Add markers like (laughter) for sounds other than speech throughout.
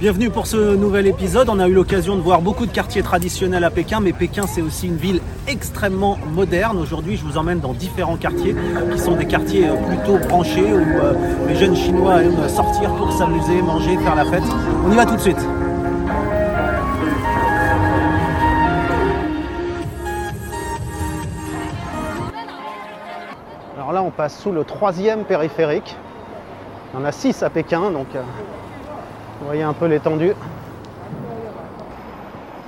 Bienvenue pour ce nouvel épisode. On a eu l'occasion de voir beaucoup de quartiers traditionnels à Pékin, mais Pékin c'est aussi une ville extrêmement moderne. Aujourd'hui, je vous emmène dans différents quartiers qui sont des quartiers euh, plutôt branchés où euh, les jeunes Chinois aiment sortir pour s'amuser, manger, faire la fête. On y va tout de suite. Alors là, on passe sous le troisième périphérique. Il y en a six à Pékin, donc euh, vous voyez un peu l'étendue.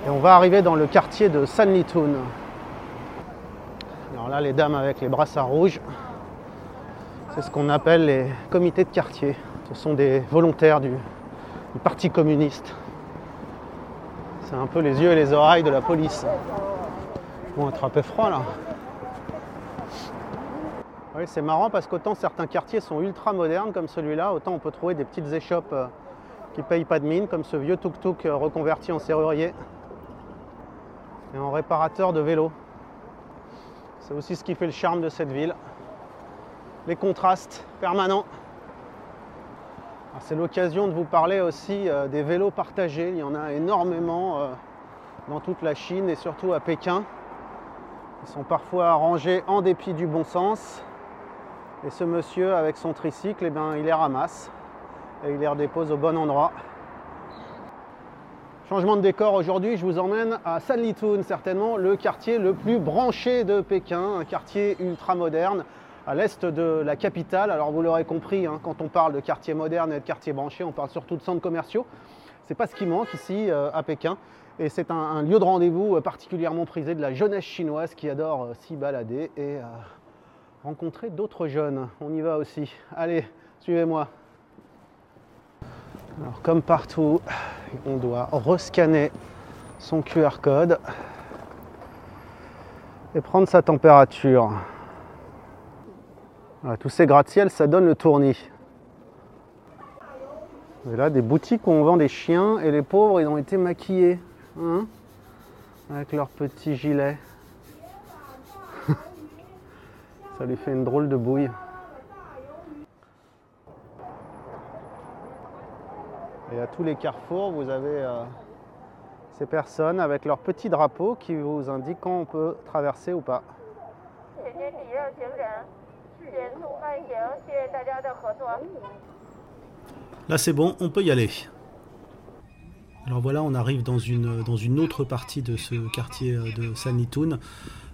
Et on va arriver dans le quartier de Sanlitun. Alors là, les dames avec les brassards rouges, c'est ce qu'on appelle les comités de quartier. Ce sont des volontaires du, du Parti communiste. C'est un peu les yeux et les oreilles de la police. Ils vont attraper froid là. Oui, c'est marrant parce qu'autant certains quartiers sont ultra modernes comme celui-là, autant on peut trouver des petites échoppes euh, qui payent pas de mine, comme ce vieux tuk-tuk euh, reconverti en serrurier et en réparateur de vélo. C'est aussi ce qui fait le charme de cette ville. Les contrastes permanents. Alors, C'est l'occasion de vous parler aussi euh, des vélos partagés. Il y en a énormément euh, dans toute la Chine et surtout à Pékin. Ils sont parfois rangés en dépit du bon sens. Et ce monsieur avec son tricycle, eh ben, il les ramasse et il les redépose au bon endroit. Changement de décor aujourd'hui, je vous emmène à Sanlitun, certainement le quartier le plus branché de Pékin, un quartier ultra moderne à l'est de la capitale. Alors vous l'aurez compris, hein, quand on parle de quartier moderne et de quartier branché, on parle surtout de centres commerciaux. C'est pas ce qui manque ici euh, à Pékin. Et c'est un, lieu de rendez-vous euh, particulièrement prisé de la jeunesse chinoise qui adore euh, s'y balader et rencontrer d'autres jeunes. On y va aussi. Allez, suivez-moi. Alors, comme partout, on doit rescanner son QR code et prendre sa température. Tous ces gratte-ciel, ça donne le tournis. Et là, des boutiques où on vend des chiens et les pauvres, ils ont été maquillés. hein, avec leurs petits gilets. (laughs) ça lui fait une drôle de bouille. Et à tous les carrefours, vous avez euh, ces personnes avec leurs petits drapeaux qui vous indiquent quand on peut traverser ou pas. Là c'est bon, on peut y aller. Alors voilà, on arrive dans une, dans une autre partie de ce quartier euh, de Sanitoun,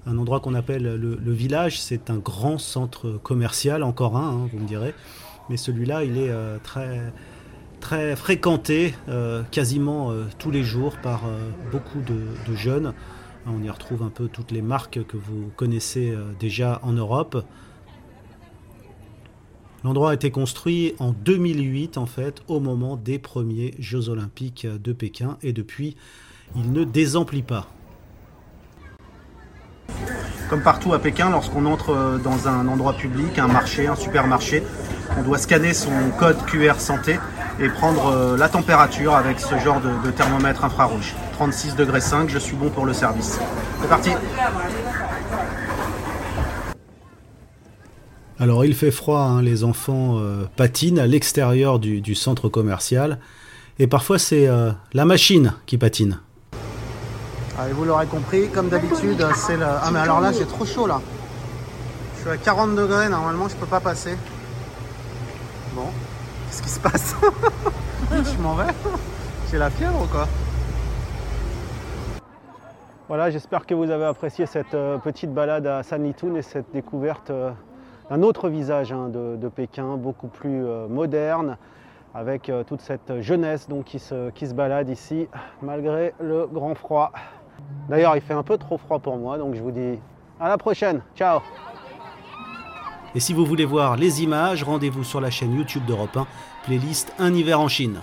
un endroit qu'on appelle le, village. C'est un grand centre commercial, encore un, hein, vous me direz. Mais celui-là, il est euh, très, très fréquenté euh, quasiment euh, tous les jours par euh, beaucoup de, jeunes. On y retrouve un peu toutes les marques que vous connaissez déjà en Europe. L'endroit a été construit en 2008 en fait, au moment des premiers Jeux Olympiques de Pékin et depuis, il ne désemplit pas. Comme partout à Pékin, lorsqu'on entre dans un endroit public, un marché, un supermarché, on doit scanner son code QR santé et prendre euh, la température avec ce genre de, de thermomètre infrarouge. 36 degrés 5, je suis bon pour le service. C'est parti Alors il fait froid, hein, les enfants euh, patinent à l'extérieur du, du centre commercial et parfois c'est euh, la machine qui patine. Allez, vous l'aurez compris, comme d'habitude, c'est le... Ah mais alors là j'ai trop chaud là. Je suis à 40 degrés, normalement je peux pas passer. Bon, qu'est-ce qui se passe (laughs) Je m'en vais J'ai la fièvre ou quoi Voilà, j'espère que vous avez apprécié cette euh, petite balade à Sanlitun et cette découverte euh, d'un autre visage hein, de, de Pékin, beaucoup plus euh, moderne, avec toute cette jeunesse donc, qui, se, qui se balade ici, malgré le grand froid. D'ailleurs, il fait un peu trop froid pour moi, donc je vous dis à la prochaine. Ciao Et si vous voulez voir les images, rendez-vous sur la chaîne YouTube d'Europe 1, playlist Un hiver en Chine.